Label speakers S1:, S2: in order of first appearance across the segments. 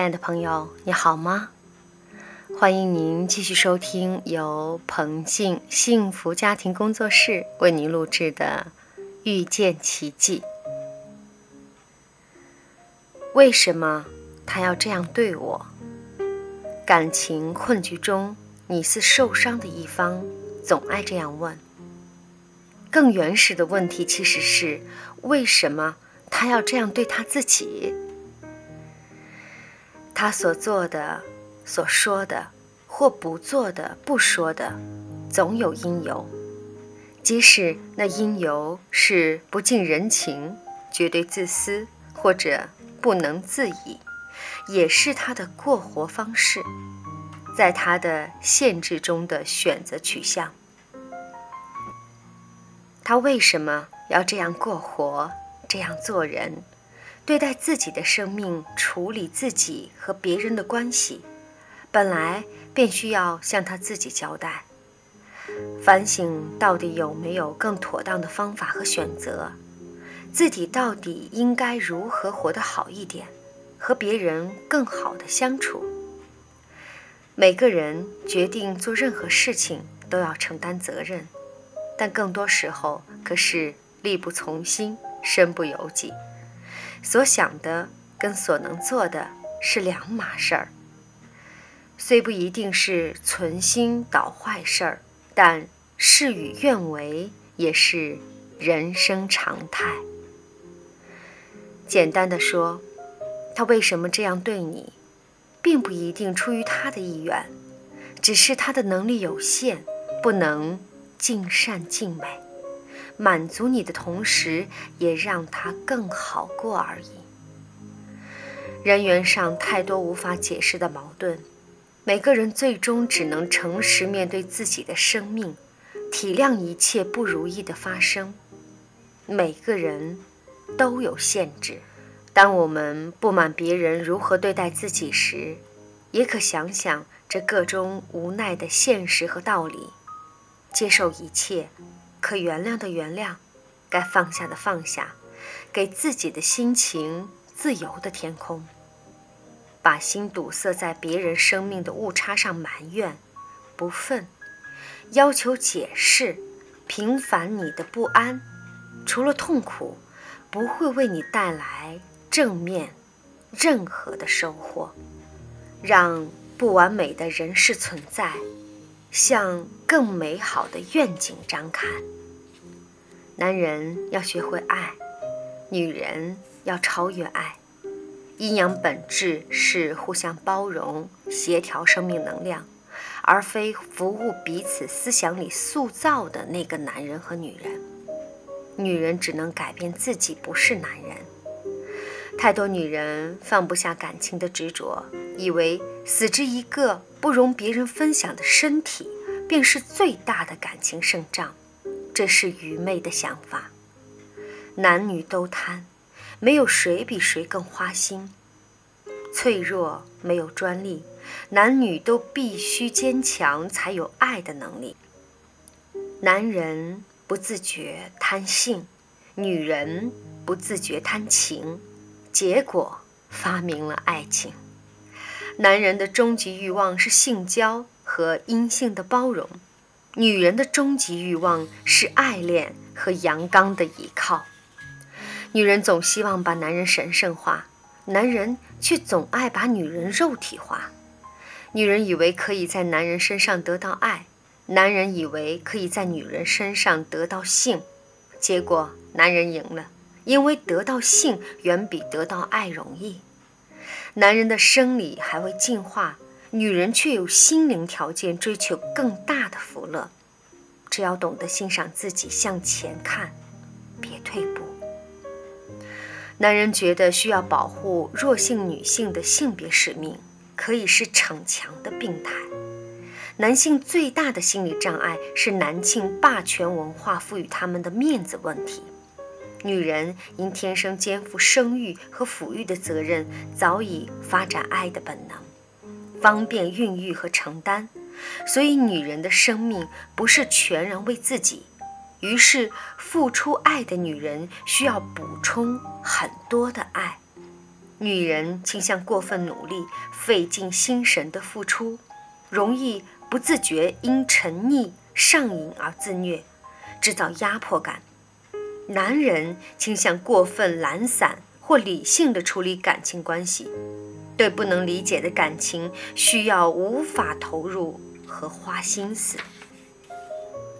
S1: 亲爱的朋友，你好吗？欢迎您继续收听由彭静幸福家庭工作室为您录制的《遇见奇迹》。为什么他要这样对我？感情困局中，你是受伤的一方，总爱这样问。更原始的问题其实是：为什么他要这样对他自己？他所做的、所说的，或不做的、不说的，总有因由。即使那因由是不近人情、绝对自私或者不能自已，也是他的过活方式，在他的限制中的选择取向。他为什么要这样过活、这样做人？对待自己的生命，处理自己和别人的关系，本来便需要向他自己交代，反省到底有没有更妥当的方法和选择，自己到底应该如何活得好一点，和别人更好的相处。每个人决定做任何事情都要承担责任，但更多时候可是力不从心，身不由己。所想的跟所能做的是两码事儿，虽不一定是存心捣坏事儿，但事与愿违也是人生常态。简单的说，他为什么这样对你，并不一定出于他的意愿，只是他的能力有限，不能尽善尽美。满足你的同时，也让他更好过而已。人缘上太多无法解释的矛盾，每个人最终只能诚实面对自己的生命，体谅一切不如意的发生。每个人都有限制。当我们不满别人如何对待自己时，也可想想这个中无奈的现实和道理，接受一切。可原谅的原谅，该放下的放下，给自己的心情自由的天空。把心堵塞在别人生命的误差上埋怨、不忿，要求解释，平反你的不安，除了痛苦，不会为你带来正面任何的收获。让不完美的人事存在。向更美好的愿景张开。男人要学会爱，女人要超越爱。阴阳本质是互相包容、协调生命能量，而非服务彼此思想里塑造的那个男人和女人。女人只能改变自己，不是男人。太多女人放不下感情的执着，以为死之一个。不容别人分享的身体，便是最大的感情胜仗，这是愚昧的想法。男女都贪，没有谁比谁更花心。脆弱没有专利，男女都必须坚强，才有爱的能力。男人不自觉贪性，女人不自觉贪情，结果发明了爱情。男人的终极欲望是性交和阴性的包容，女人的终极欲望是爱恋和阳刚的依靠。女人总希望把男人神圣化，男人却总爱把女人肉体化。女人以为可以在男人身上得到爱，男人以为可以在女人身上得到性，结果男人赢了，因为得到性远比得到爱容易。男人的生理还未进化，女人却有心灵条件追求更大的福乐。只要懂得欣赏自己，向前看，别退步。男人觉得需要保护弱性女性的性别使命，可以是逞强的病态。男性最大的心理障碍是男性霸权文化赋予他们的面子问题。女人因天生肩负生育和抚育的责任，早已发展爱的本能，方便孕育和承担，所以女人的生命不是全然为自己。于是，付出爱的女人需要补充很多的爱。女人倾向过分努力、费尽心神的付出，容易不自觉因沉溺上瘾而自虐，制造压迫感；男人倾向过分懒散或理性的处理感情关系，对不能理解的感情需要无法投入和花心思。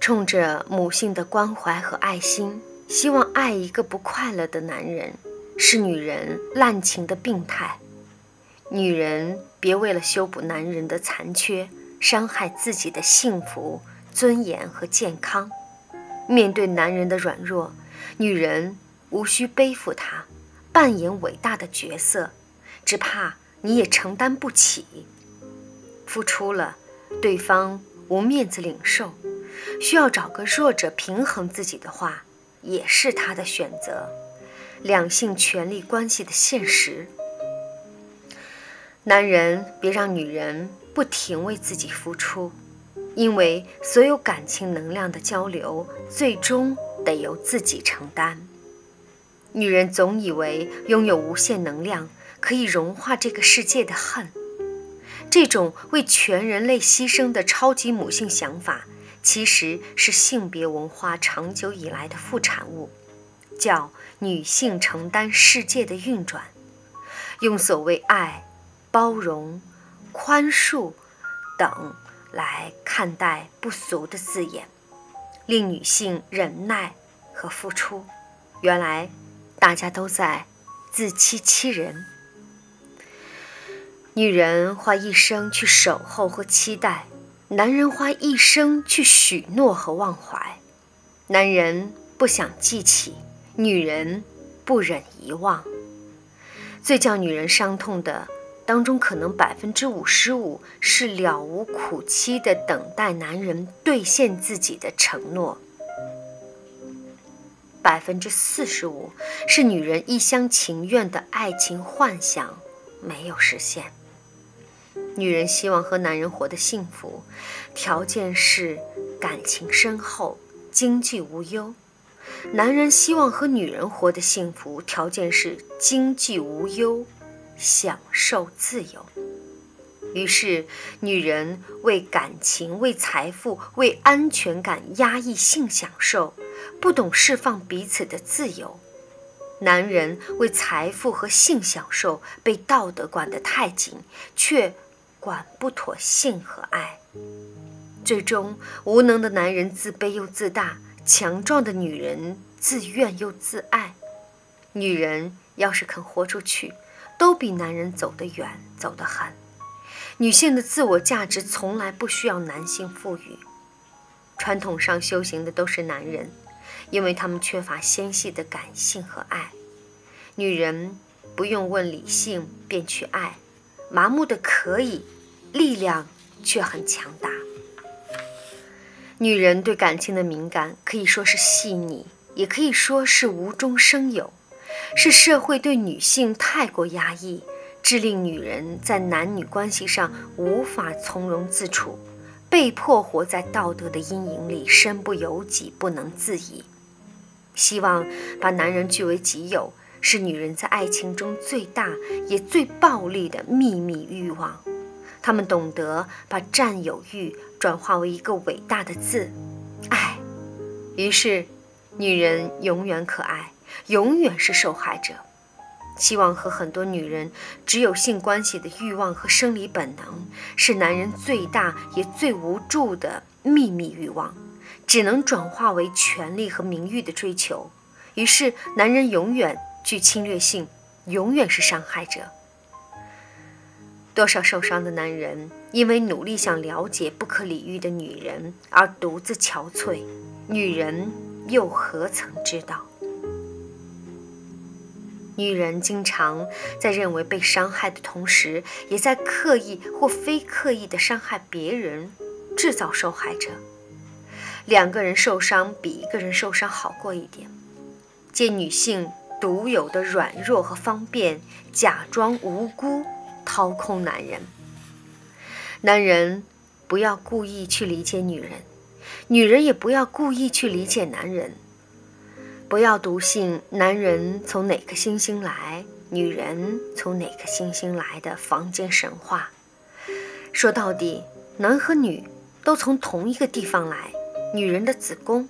S1: 冲着母性的关怀和爱心，希望爱一个不快乐的男人，是女人滥情的病态。女人别为了修补男人的残缺，伤害自己的幸福、尊严和健康。面对男人的软弱，女人无需背负他，扮演伟大的角色，只怕你也承担不起。付出了，对方无面子领受。需要找个弱者平衡自己的话，也是他的选择。两性权力关系的现实。男人别让女人不停为自己付出，因为所有感情能量的交流，最终得由自己承担。女人总以为拥有无限能量，可以融化这个世界的恨，这种为全人类牺牲的超级母性想法。其实是性别文化长久以来的副产物，叫女性承担世界的运转，用所谓爱、包容、宽恕等来看待不俗的字眼，令女性忍耐和付出。原来大家都在自欺欺人。女人花一生去守候和期待。男人花一生去许诺和忘怀，男人不想记起，女人不忍遗忘。最叫女人伤痛的当中，可能百分之五十五是了无苦期的等待男人兑现自己的承诺，百分之四十五是女人一厢情愿的爱情幻想没有实现。女人希望和男人活得幸福，条件是感情深厚、经济无忧；男人希望和女人活得幸福，条件是经济无忧、享受自由。于是，女人为感情、为财富、为安全感压抑性享受，不懂释放彼此的自由；男人为财富和性享受，被道德管得太紧，却。管不妥性和爱，最终无能的男人自卑又自大，强壮的女人自怨又自爱。女人要是肯豁出去，都比男人走得远，走得狠。女性的自我价值从来不需要男性赋予。传统上修行的都是男人，因为他们缺乏纤细的感性和爱。女人不用问理性便去爱，麻木的可以。力量却很强大。女人对感情的敏感可以说是细腻，也可以说是无中生有，是社会对女性太过压抑，致令女人在男女关系上无法从容自处，被迫活在道德的阴影里，身不由己，不能自已。希望把男人据为己有，是女人在爱情中最大也最暴力的秘密欲望。他们懂得把占有欲转化为一个伟大的字——爱。于是，女人永远可爱，永远是受害者。希望和很多女人只有性关系的欲望和生理本能，是男人最大也最无助的秘密欲望，只能转化为权力和名誉的追求。于是，男人永远具侵略性，永远是伤害者。多少受伤的男人，因为努力想了解不可理喻的女人而独自憔悴，女人又何曾知道？女人经常在认为被伤害的同时，也在刻意或非刻意的伤害别人，制造受害者。两个人受伤比一个人受伤好过一点。借女性独有的软弱和方便，假装无辜。掏空男人，男人不要故意去理解女人，女人也不要故意去理解男人。不要笃信男人从哪颗星星来，女人从哪颗星星来的房间神话。说到底，男和女都从同一个地方来，女人的子宫。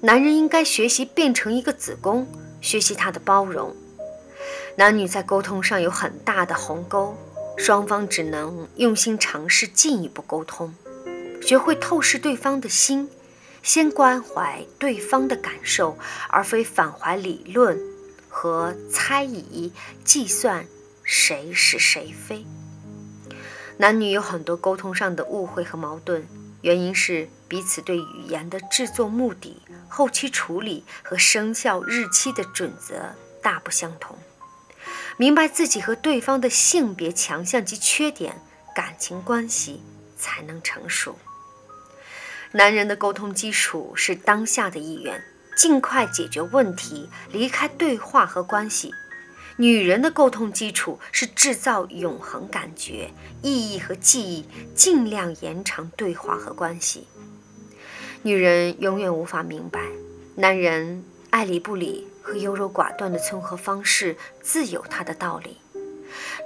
S1: 男人应该学习变成一个子宫，学习他的包容。男女在沟通上有很大的鸿沟，双方只能用心尝试进一步沟通，学会透视对方的心，先关怀对方的感受，而非返怀理论和猜疑、计算谁是谁非。男女有很多沟通上的误会和矛盾，原因是彼此对语言的制作目的、后期处理和生效日期的准则大不相同。明白自己和对方的性别强项及缺点，感情关系才能成熟。男人的沟通基础是当下的意愿，尽快解决问题，离开对话和关系；女人的沟通基础是制造永恒感觉、意义和记忆，尽量延长对话和关系。女人永远无法明白，男人爱理不理。和优柔寡断的综合方式自有它的道理。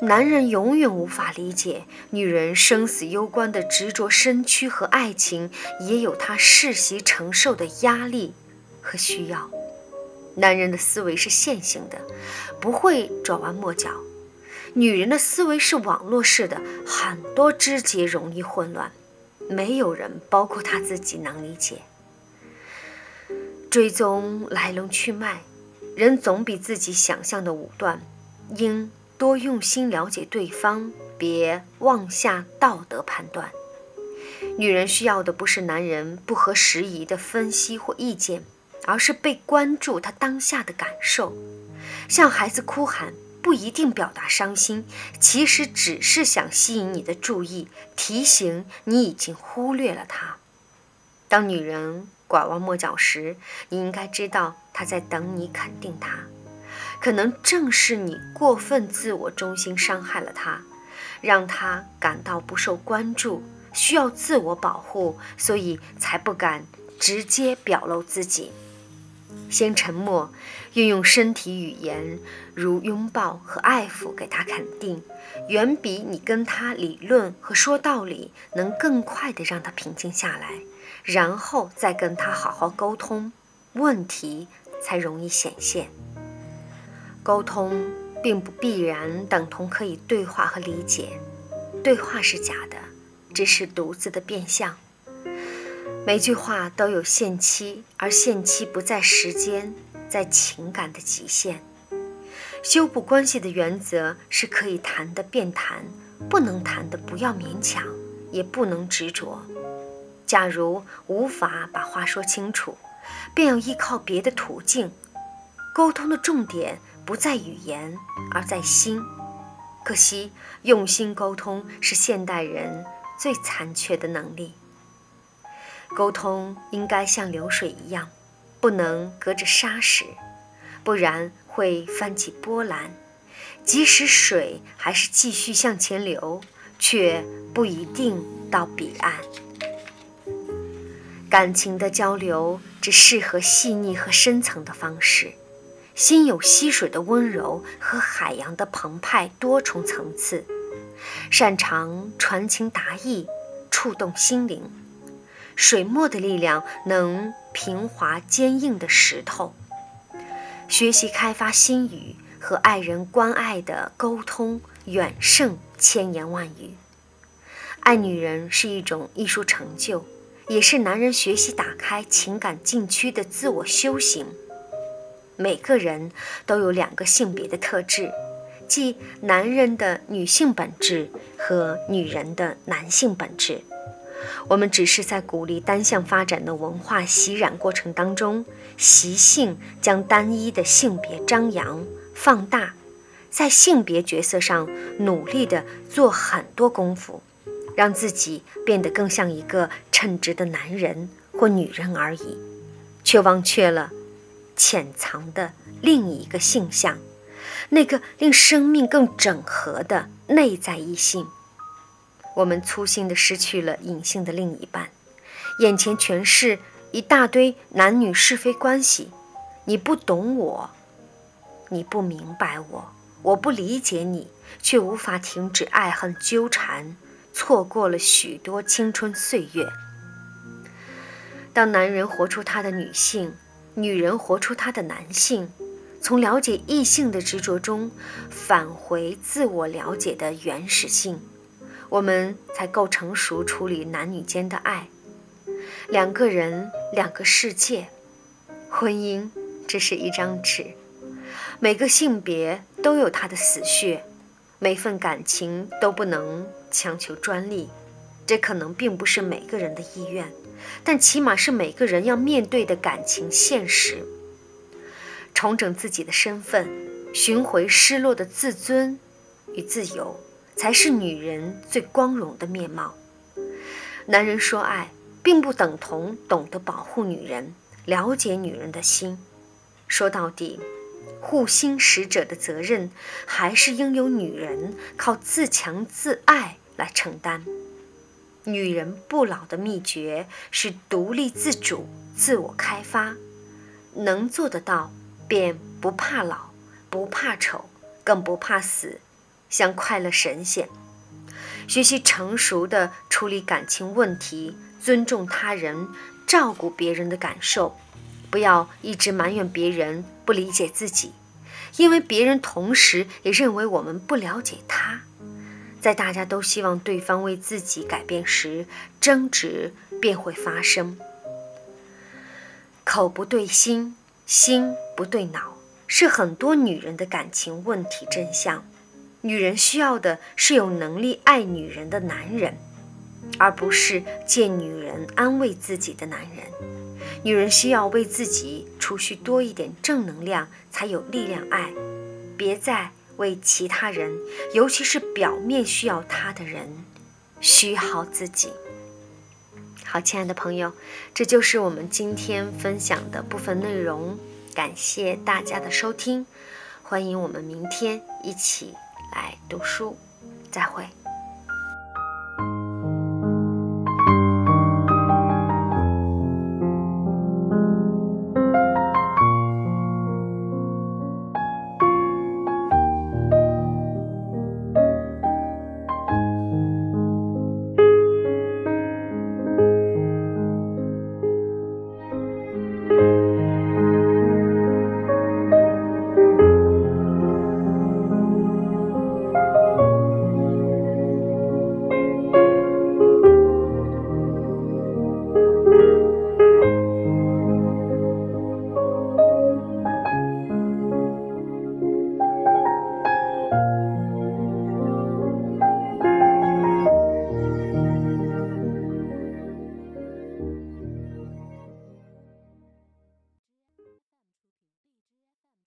S1: 男人永远无法理解女人生死攸关的执着身躯和爱情，也有他世袭承受的压力和需要。男人的思维是线性的，不会转弯抹角；女人的思维是网络式的，很多枝节容易混乱，没有人，包括他自己，能理解。追踪来龙去脉。人总比自己想象的武断，应多用心了解对方，别妄下道德判断。女人需要的不是男人不合时宜的分析或意见，而是被关注她当下的感受。向孩子哭喊不一定表达伤心，其实只是想吸引你的注意，提醒你已经忽略了他。当女人。拐弯抹角时，你应该知道她在等你肯定她。可能正是你过分自我中心伤害了他，让他感到不受关注，需要自我保护，所以才不敢直接表露自己。先沉默，运用身体语言，如拥抱和爱抚给他肯定，远比你跟他理论和说道理能更快地让他平静下来。然后再跟他好好沟通，问题才容易显现。沟通并不必然等同可以对话和理解，对话是假的，只是独自的变相。每句话都有限期，而限期不在时间，在情感的极限。修补关系的原则是可以谈的便谈，不能谈的不要勉强，也不能执着。假如无法把话说清楚，便要依靠别的途径。沟通的重点不在语言，而在心。可惜，用心沟通是现代人最残缺的能力。沟通应该像流水一样，不能隔着沙石，不然会翻起波澜。即使水还是继续向前流，却不一定到彼岸。感情的交流只适合细腻和深层的方式，心有溪水的温柔和海洋的澎湃多重层次，擅长传情达意，触动心灵。水墨的力量能平滑坚硬的石头。学习开发心语和爱人关爱的沟通，远胜千言万语。爱女人是一种艺术成就。也是男人学习打开情感禁区的自我修行。每个人都有两个性别的特质，即男人的女性本质和女人的男性本质。我们只是在鼓励单向发展的文化洗染过程当中，习性将单一的性别张扬放大，在性别角色上努力的做很多功夫。让自己变得更像一个称职的男人或女人而已，却忘却了潜藏的另一个性象，那个令生命更整合的内在异性。我们粗心的失去了隐性的另一半，眼前全是一大堆男女是非关系。你不懂我，你不明白我，我不理解你，却无法停止爱恨纠缠，错过了许多青春岁月。当男人活出他的女性，女人活出她的男性，从了解异性的执着中返回自我了解的原始性，我们才够成熟处理男女间的爱。两个人，两个世界，婚姻只是一张纸，每个性别都有它的死穴，每份感情都不能强求专利，这可能并不是每个人的意愿。但起码是每个人要面对的感情现实。重整自己的身份，寻回失落的自尊与自由，才是女人最光荣的面貌。男人说爱，并不等同懂得保护女人，了解女人的心。说到底，护心使者的责任，还是应由女人靠自强自爱来承担。女人不老的秘诀是独立自主、自我开发，能做得到，便不怕老，不怕丑，更不怕死，像快乐神仙。学习成熟的处理感情问题，尊重他人，照顾别人的感受，不要一直埋怨别人不理解自己，因为别人同时也认为我们不了解他。在大家都希望对方为自己改变时，争执便会发生。口不对心，心不对脑，是很多女人的感情问题真相。女人需要的是有能力爱女人的男人，而不是借女人安慰自己的男人。女人需要为自己储蓄多一点正能量，才有力量爱。别再。为其他人，尤其是表面需要他的人，虚耗自己。好，亲爱的朋友，这就是我们今天分享的部分内容。感谢大家的收听，欢迎我们明天一起来读书，再会。